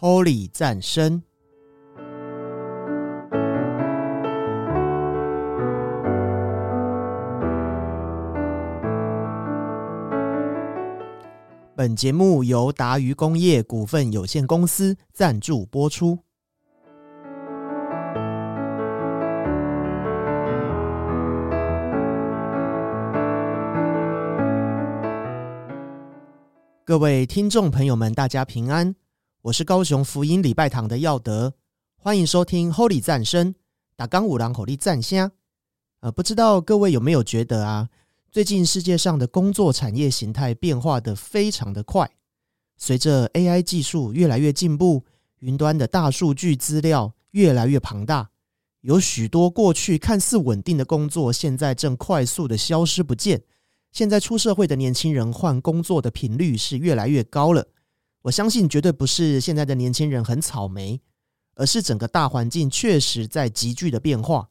Holy 战声。本节目由达渝工业股份有限公司赞助播出。各位听众朋友们，大家平安，我是高雄福音礼拜堂的耀德，欢迎收听 Holy 战声，打刚五郎口力战虾。呃，不知道各位有没有觉得啊？最近世界上的工作产业形态变化的非常的快，随着 AI 技术越来越进步，云端的大数据资料越来越庞大，有许多过去看似稳定的工作，现在正快速的消失不见。现在出社会的年轻人换工作的频率是越来越高了。我相信绝对不是现在的年轻人很草莓，而是整个大环境确实在急剧的变化。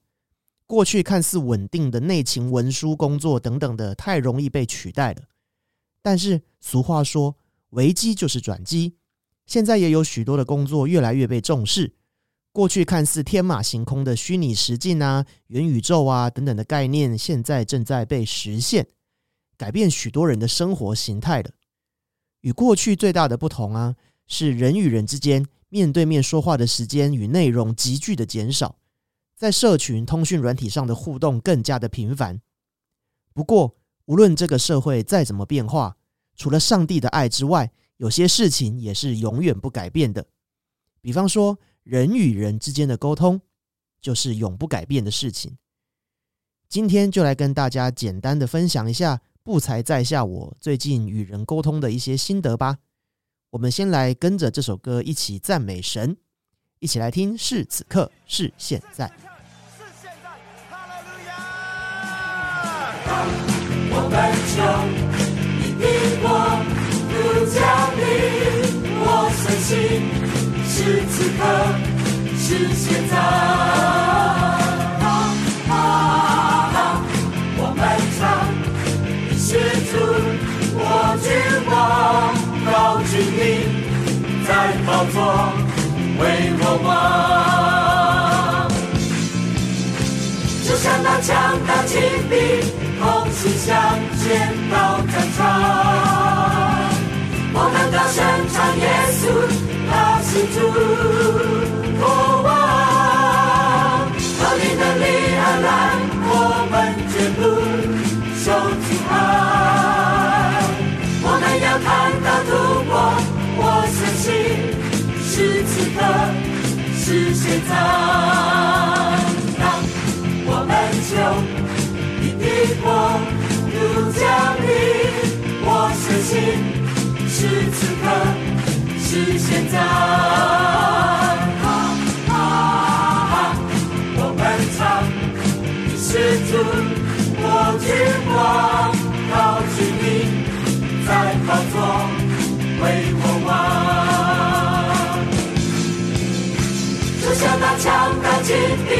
过去看似稳定的内勤、文书工作等等的，太容易被取代了。但是俗话说，危机就是转机。现在也有许多的工作越来越被重视。过去看似天马行空的虚拟实境啊、元宇宙啊等等的概念，现在正在被实现，改变许多人的生活形态的。与过去最大的不同啊，是人与人之间面对面说话的时间与内容急剧的减少。在社群通讯软体上的互动更加的频繁。不过，无论这个社会再怎么变化，除了上帝的爱之外，有些事情也是永远不改变的。比方说，人与人之间的沟通，就是永不改变的事情。今天就来跟大家简单的分享一下不才在下我最近与人沟通的一些心得吧。我们先来跟着这首歌一起赞美神，一起来听是此刻是现在。我们求你的光不降临，我相信是此刻，是现在。宝座为我王，就像那强大金兵。同心向前到战场，我们高声唱耶稣，他是主国王，靠你的力而来，我们绝不受阻碍。是，现在。当我们就。的光如降临，我相信是此刻，是现在。我们唱的是主，我君王，高举你，在宝座就像那强大金兵。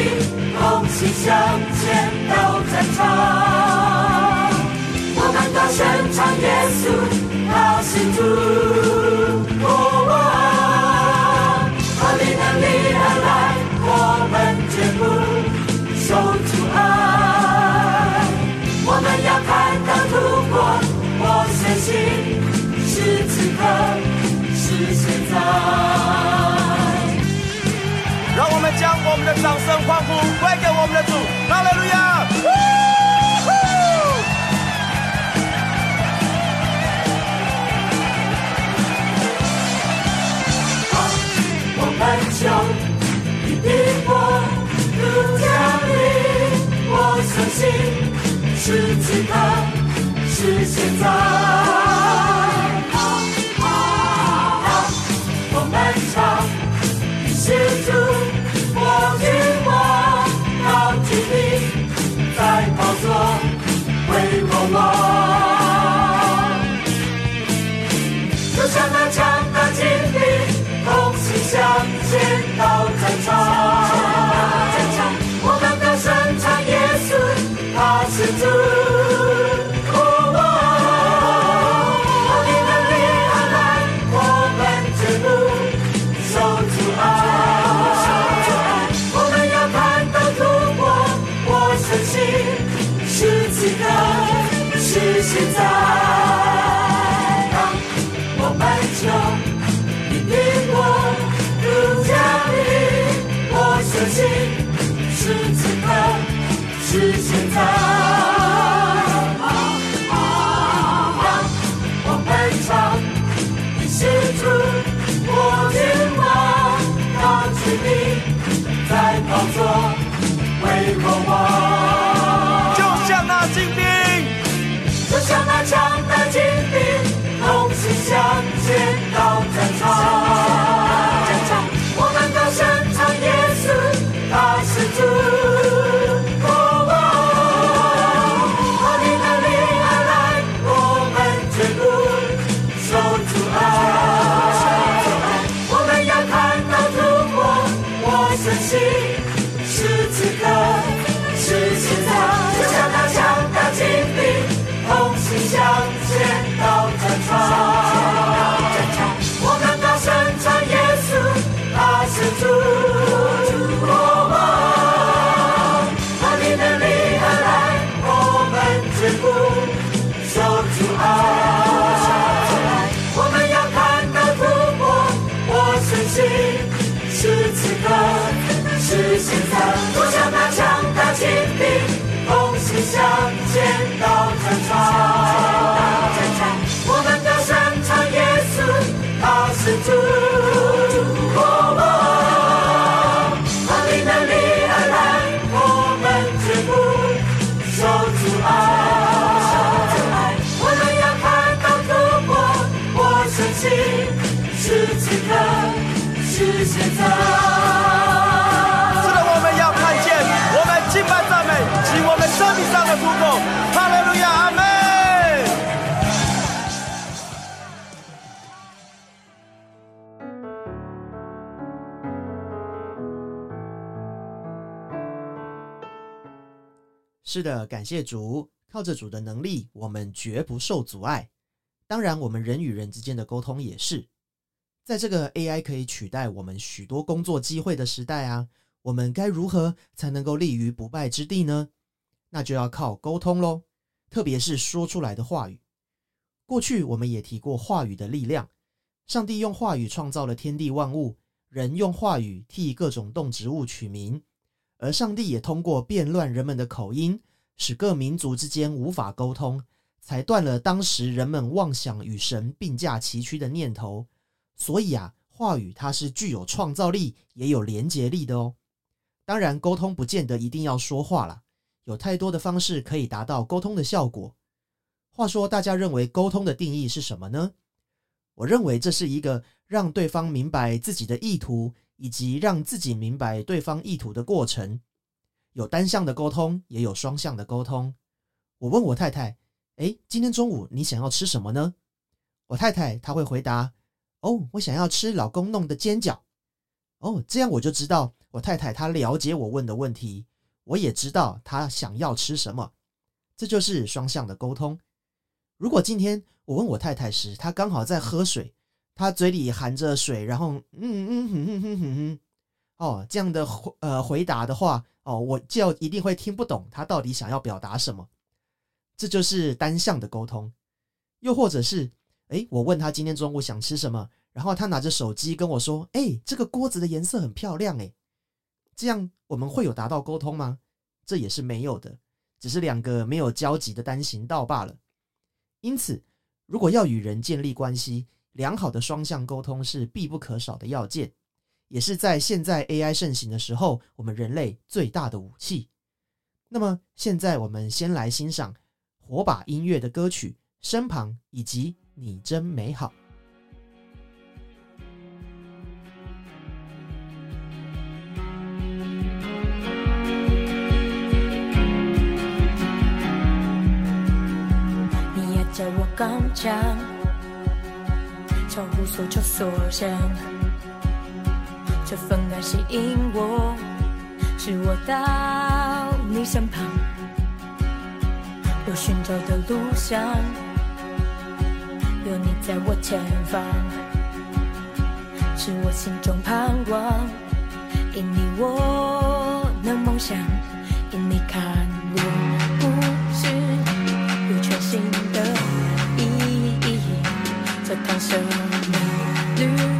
同心向前到战场，我们大声唱耶稣，他是主国王，靠你能力而来，我们绝不受阻碍。我们要看到突破，我相信是此刻，是现在。让我们将我们的掌声欢呼归给我们的主，哈利路亚！我们求你的光如降临，我相信是此刻，是现在。强的精兵，同心向前到战场。我们高声唱耶稣，他是主。哦哦哦你的力而来，我们绝不受阻碍。我们要看到突破，我相信是此刻，是现在。向前到战场。我们高声唱耶稣，他是主。我们他你的力而来，我们绝不受阻碍。我们要看到突破，我相信是此刻，是现在。就像那强大精是在。是的，我们要看见我们敬拜赞美及我们生命上的突破。哈利路亚，阿门。是的，感谢主，靠着主的能力，我们绝不受阻碍。当然，我们人与人之间的沟通也是。在这个 AI 可以取代我们许多工作机会的时代啊，我们该如何才能够立于不败之地呢？那就要靠沟通喽，特别是说出来的话语。过去我们也提过话语的力量，上帝用话语创造了天地万物，人用话语替各种动植物取名。而上帝也通过变乱人们的口音，使各民族之间无法沟通，才断了当时人们妄想与神并驾齐驱的念头。所以啊，话语它是具有创造力，也有连结力的哦。当然，沟通不见得一定要说话啦，有太多的方式可以达到沟通的效果。话说，大家认为沟通的定义是什么呢？我认为这是一个让对方明白自己的意图。以及让自己明白对方意图的过程，有单向的沟通，也有双向的沟通。我问我太太：“诶，今天中午你想要吃什么呢？”我太太她会回答：“哦，我想要吃老公弄的煎饺。”哦，这样我就知道我太太她了解我问的问题，我也知道她想要吃什么。这就是双向的沟通。如果今天我问我太太时，她刚好在喝水。她嘴里含着水，然后嗯嗯哼哼哼哼哼，哦，这样的回呃回答的话，哦，我就一定会听不懂她到底想要表达什么。这就是单向的沟通。又或者是，诶，我问他今天中午想吃什么，然后他拿着手机跟我说，诶，这个锅子的颜色很漂亮，诶，这样我们会有达到沟通吗？这也是没有的，只是两个没有交集的单行道罢了。因此，如果要与人建立关系，良好的双向沟通是必不可少的要件，也是在现在 AI 盛行的时候，我们人类最大的武器。那么，现在我们先来欣赏火把音乐的歌曲《身旁》以及《你真美好》。你也叫我刚强。超乎所求所想，这份爱吸引我，使我到你身旁。我寻找的路上，有你在我前方，是我心中盼望。因你我能梦想，因你看我故事有全新的意义。这趟生命旅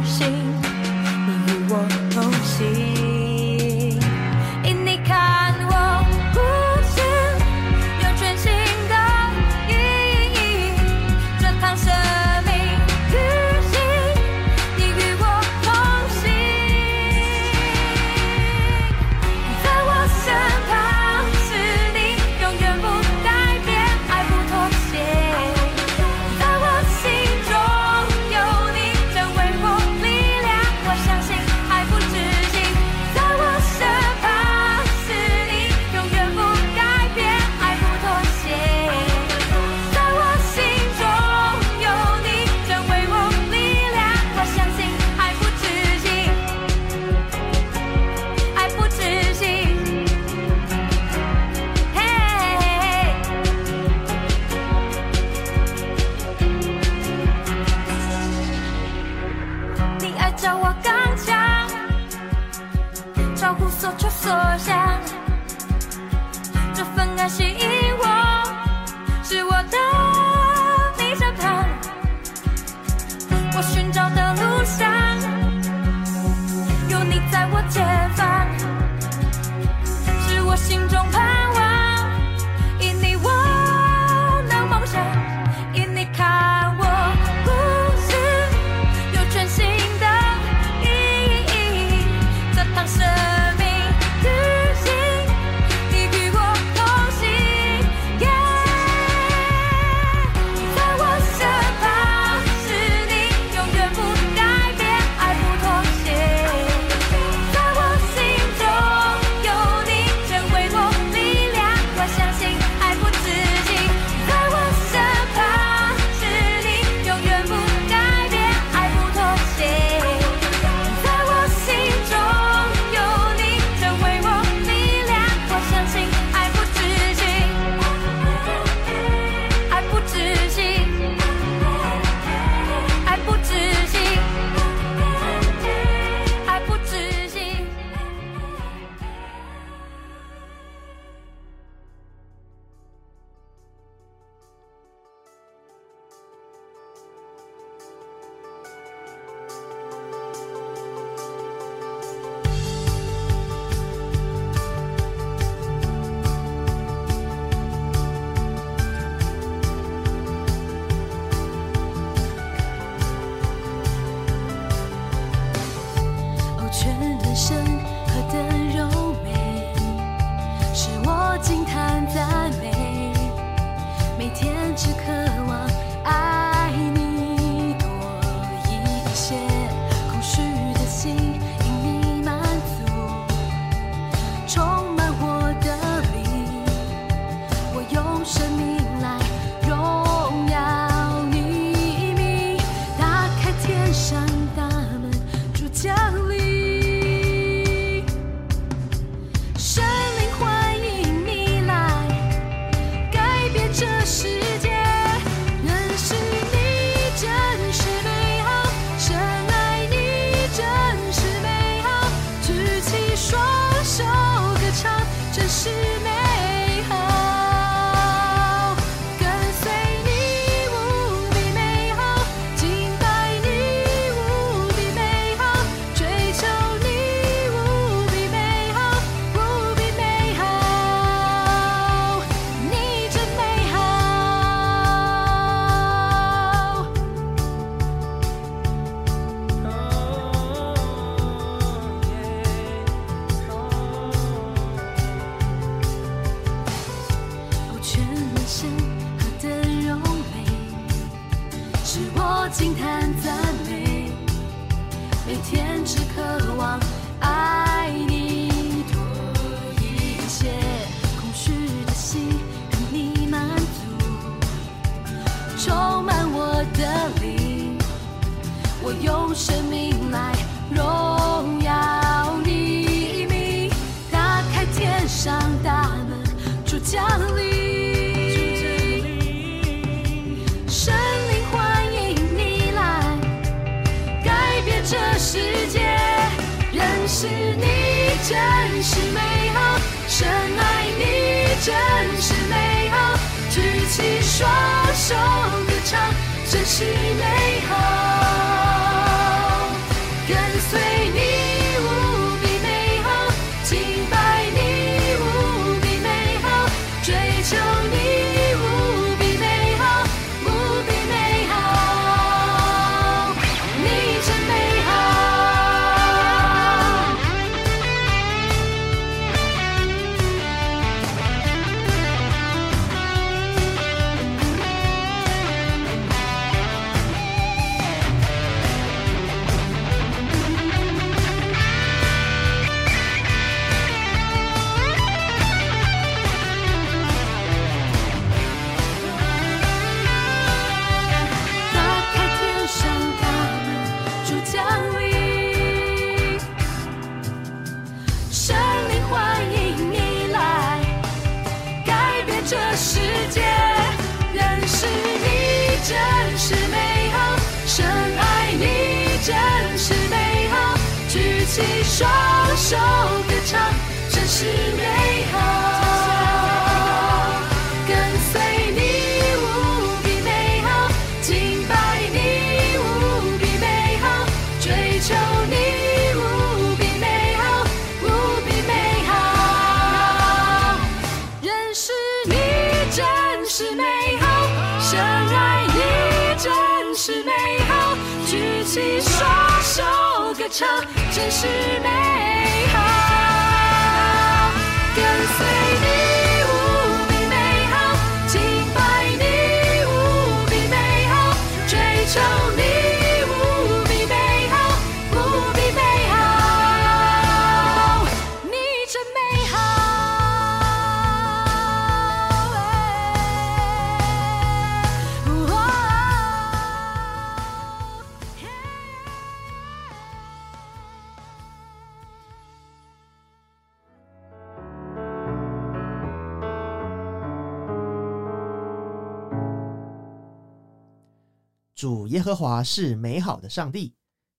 耶和华是美好的上帝，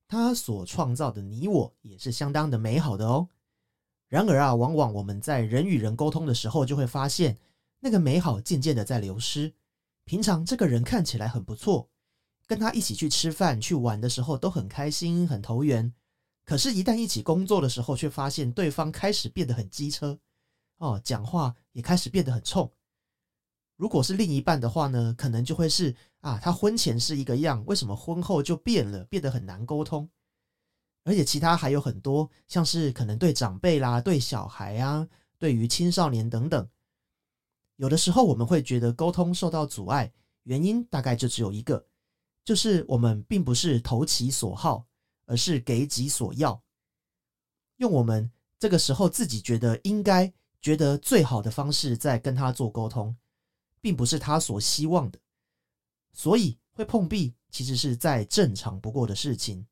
他所创造的你我也是相当的美好的哦。然而啊，往往我们在人与人沟通的时候，就会发现那个美好渐渐的在流失。平常这个人看起来很不错，跟他一起去吃饭、去玩的时候都很开心、很投缘。可是，一旦一起工作的时候，却发现对方开始变得很机车，哦，讲话也开始变得很冲。如果是另一半的话呢，可能就会是啊他婚前是一个样为什么婚后就变了变得很难沟通？而且其他还有很多像是可能对长辈啦对小孩啊对于青少年等等。有的时候我们会觉得沟通受到阻碍原因大概就只有一个就是我们并不是投其所好而是给己所要。用我们这个时候自己觉得应该觉得最好的方式在跟他做沟通并不是他所希望的所以会碰壁其实是再正常不过的事情。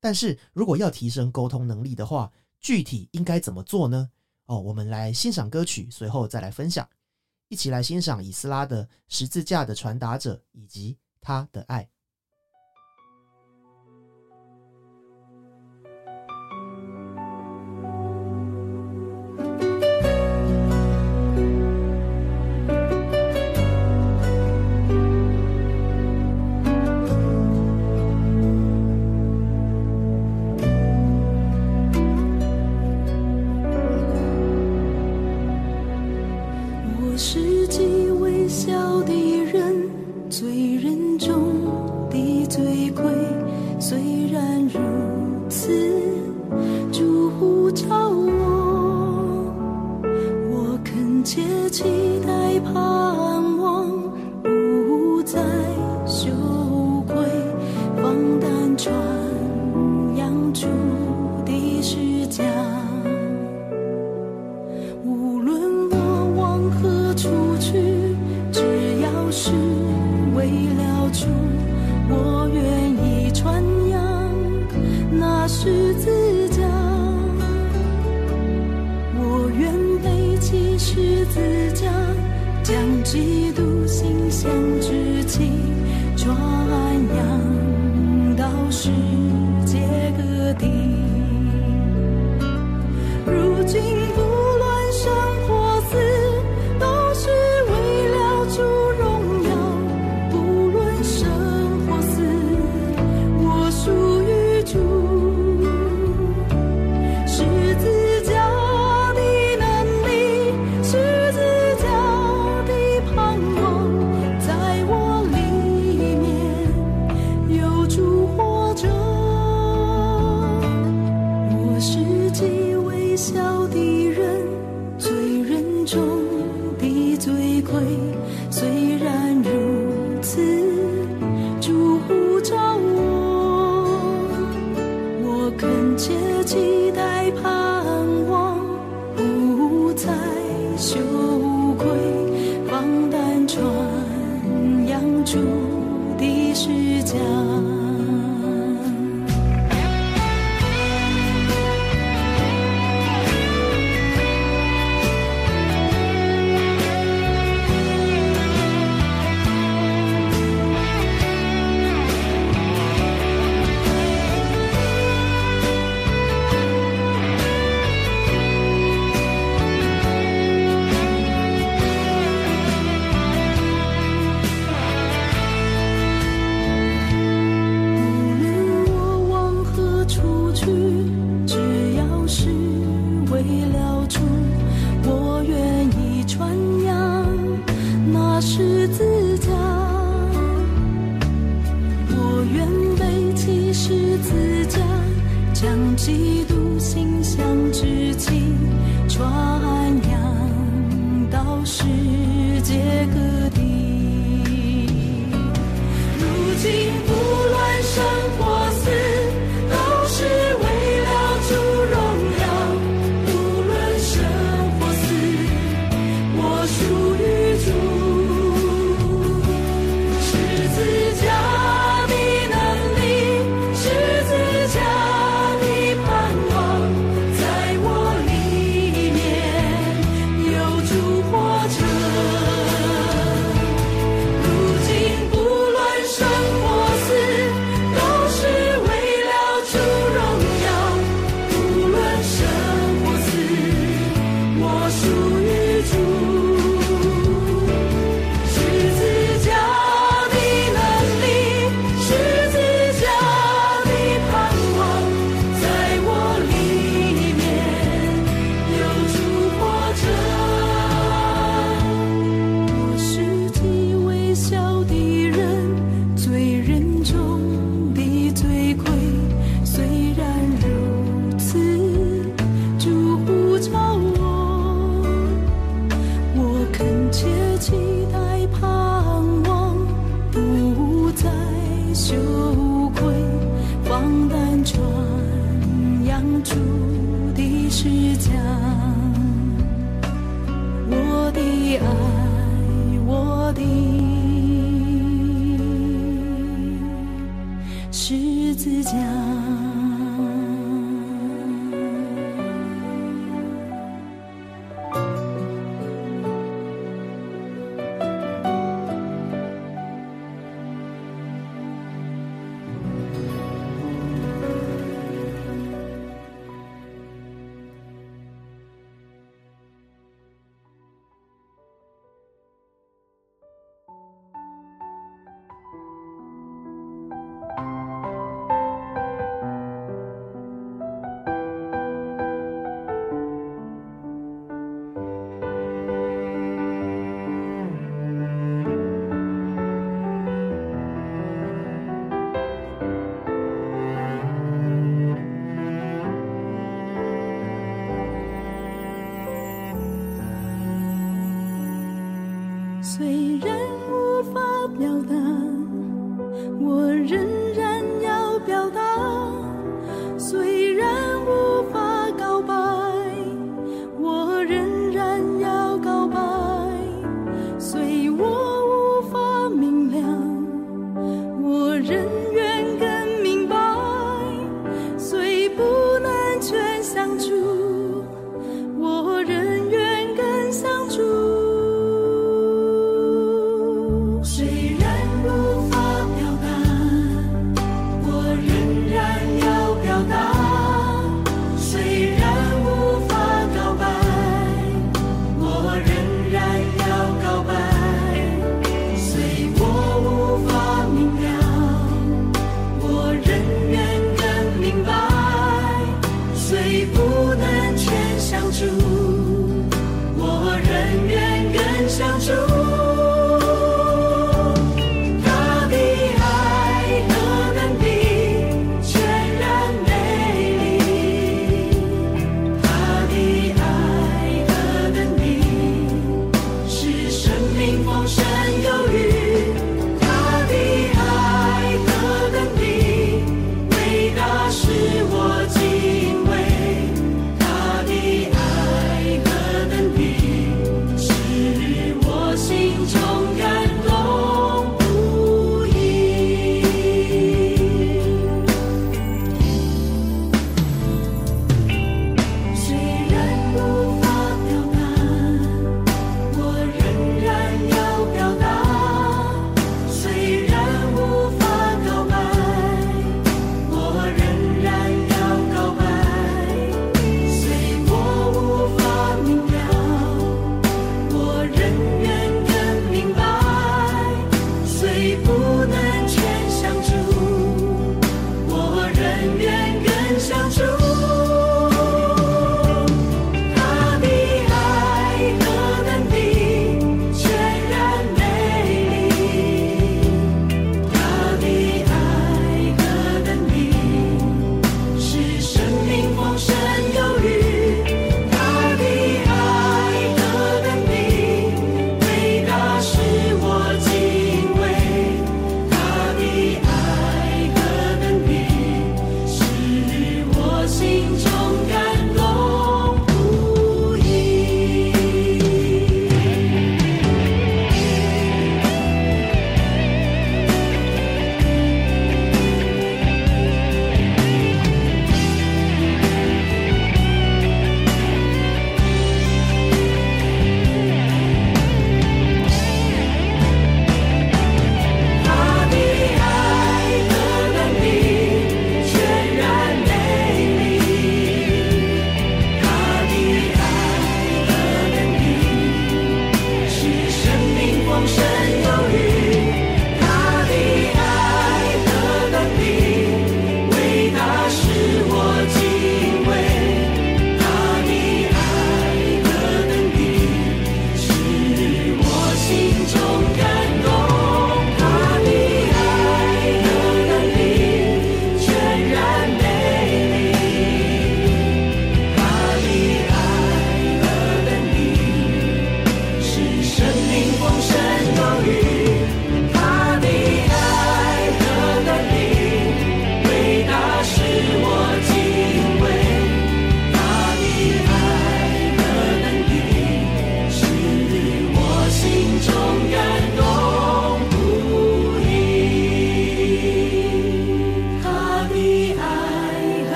但是如果要提升沟通能力的话具体应该怎么做呢？哦我们来欣赏歌曲随后再来分享。一起来欣赏以斯拉的十字架的传达者以及他的爱。几度传扬主的誓讲我的爱我的十字架。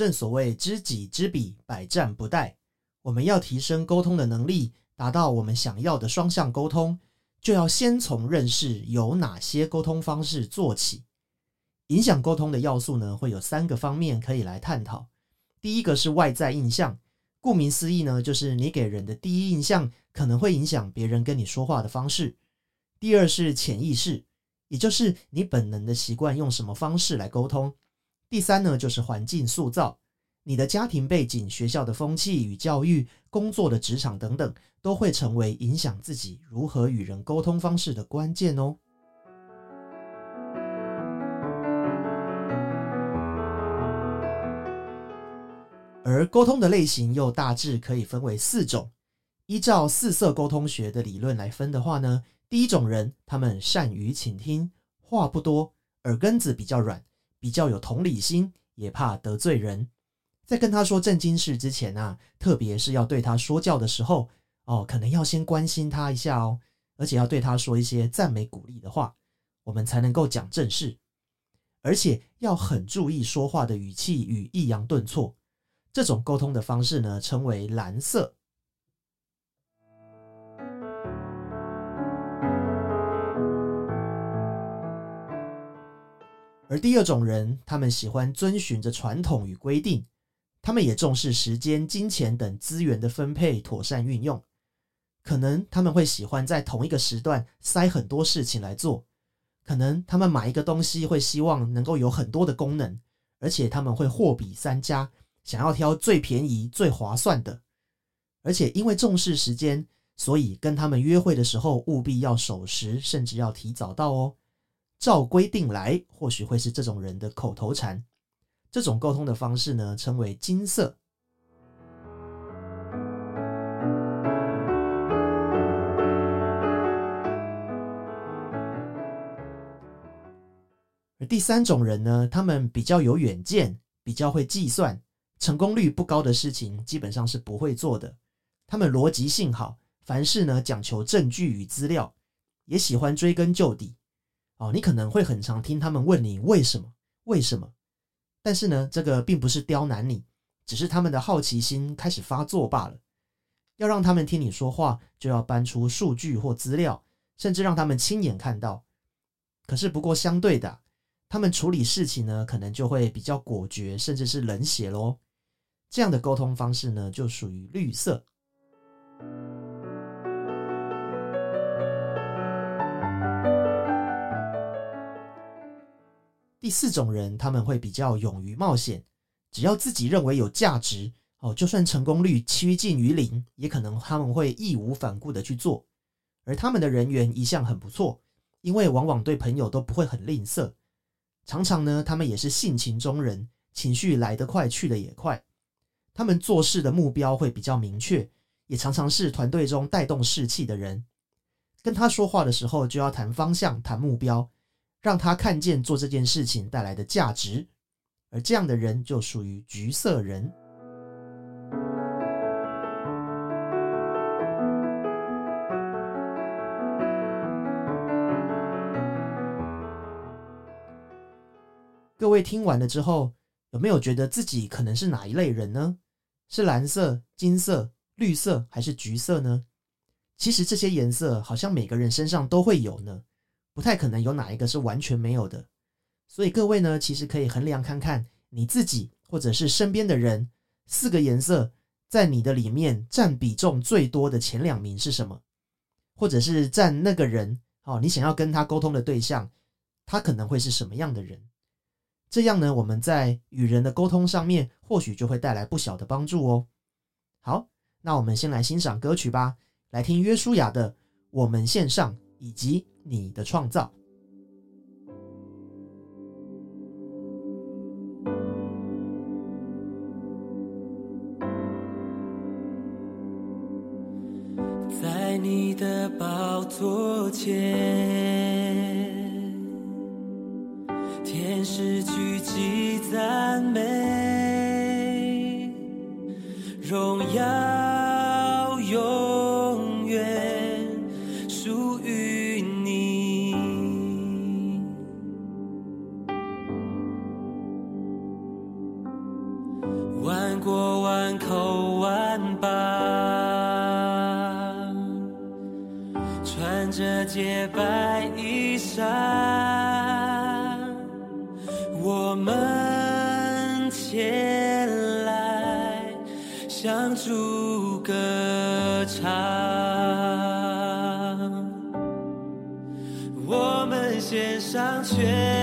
正所谓知己知彼，百战不殆。我们要提升沟通的能力，达到我们想要的双向沟通，就要先从认识有哪些沟通方式做起。影响沟通的要素呢，会有三个方面可以来探讨。第一个是外在印象，顾名思义呢，就是你给人的第一印象可能会影响别人跟你说话的方式。第二是潜意识，也就是你本能的习惯用什么方式来沟通。第三呢，就是环境塑造，你的家庭背景、学校的风气与教育、工作的职场等等，都会成为影响自己如何与人沟通方式的关键哦。而沟通的类型又大致可以分为四种。依照四色沟通学的理论来分的话呢，第一种人，他们善于倾听，话不多，耳根子比较软，比较有同理心，也怕得罪人。在跟他说正经事之前啊，特别是要对他说教的时候，哦，可能要先关心他一下哦，而且要对他说一些赞美鼓励的话，我们才能够讲正事。而且要很注意说话的语气与抑扬顿挫。这种沟通的方式呢，称为蓝色。而第二种人，他们喜欢遵循着传统与规定，他们也重视时间、金钱等资源的分配，妥善运用。可能他们会喜欢在同一个时段塞很多事情来做，可能他们买一个东西会希望能够有很多的功能，而且他们会货比三家。想要挑最便宜、最划算的，而且因为重视时间，所以跟他们约会的时候务必要守时，甚至要提早到哦。照规定来，或许会是这种人的口头禅。这种沟通的方式呢，称为金色。而第三种人呢，他们比较有远见，比较会计算。成功率不高的事情基本上是不会做的。他们逻辑性好，凡事呢讲求证据与资料，也喜欢追根究底。哦，你可能会很常听他们问你为什么？为什么？但是呢，这个并不是刁难你，只是他们的好奇心开始发作罢了。要让他们听你说话，就要搬出数据或资料，甚至让他们亲眼看到。可是不过相对的，他们处理事情呢，可能就会比较果决，甚至是冷血喽。这样的沟通方式呢，就属于绿色。第四种人，他们会比较勇于冒险，只要自己认为有价值哦，就算成功率趋近于零，也可能他们会义无反顾的去做。而他们的人缘一向很不错，因为往往对朋友都不会很吝啬，常常呢，他们也是性情中人，情绪来得快，去得也快。他们做事的目标会比较明确，也常常是团队中带动士气的人。跟他说话的时候，就要谈方向、谈目标，让他看见做这件事情带来的价值。而这样的人就属于橘色人。各位听完了之后，有没有觉得自己可能是哪一类人呢？是蓝色、金色、绿色还是橘色呢？其实这些颜色好像每个人身上都会有呢，不太可能有哪一个是完全没有的。所以各位呢，其实可以衡量看看你自己或者是身边的人，四个颜色在你的里面占比重最多的前两名是什么？或者是占那个人哦，你想要跟他沟通的对象，他可能会是什么样的人？这样呢，我们在与人的沟通上面，或许就会带来不小的帮助哦。好，那我们先来欣赏歌曲吧，来听约书亚的《我们线上》以及《你的创造》。在你的宝座前。穿着洁白衣裳，我们前来向主歌唱，我们献上全。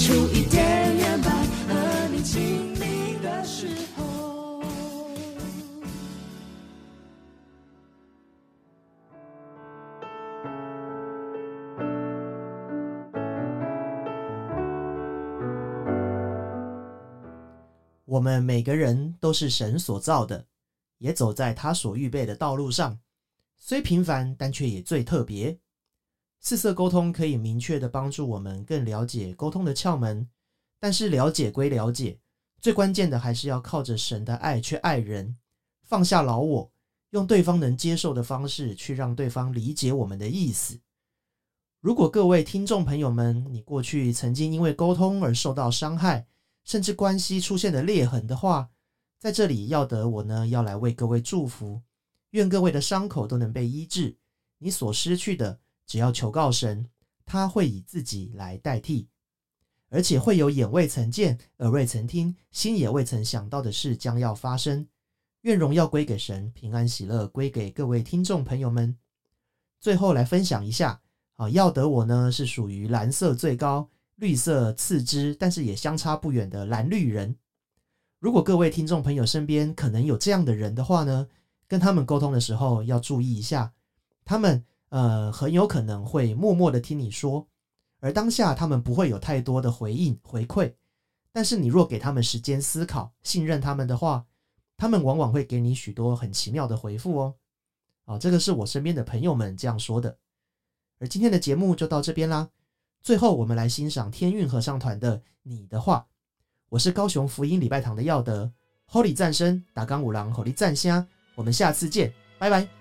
出一点点白和你亲密的时候。我们每个人都是神所造的，也走在他所预备的道路上，虽平凡，但却也最特别。四色沟通可以明确的帮助我们更了解沟通的窍门，但是了解归了解，最关键的还是要靠着神的爱去爱人，放下老我，用对方能接受的方式去让对方理解我们的意思。如果各位听众朋友们，你过去曾经因为沟通而受到伤害，甚至关系出现的裂痕的话，在这里要得我呢要来为各位祝福，愿各位的伤口都能被医治，你所失去的，只要求告神，他会以自己来代替，而且会有眼未曾见、耳未曾听、心也未曾想到的事将要发生。愿荣耀归给神，平安喜乐归给各位听众朋友们。最后来分享一下，啊，要得我呢是属于蓝色最高、绿色次之，但是也相差不远的蓝绿人。如果各位听众朋友身边可能有这样的人的话呢，跟他们沟通的时候要注意一下，他们呃很有可能会默默的听你说，而当下他们不会有太多的回应回馈。但是你若给他们时间思考，信任他们的话，他们往往会给你许多很奇妙的回复哦。啊，这个是我身边的朋友们这样说的。而今天的节目就到这边啦。最后，我们来欣赏天韵合唱团的《你的话》。我是高雄福音礼拜堂的耀德，Holy 赞声，打钢五郎，Holy 赞虾。我们下次见，拜拜。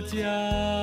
家。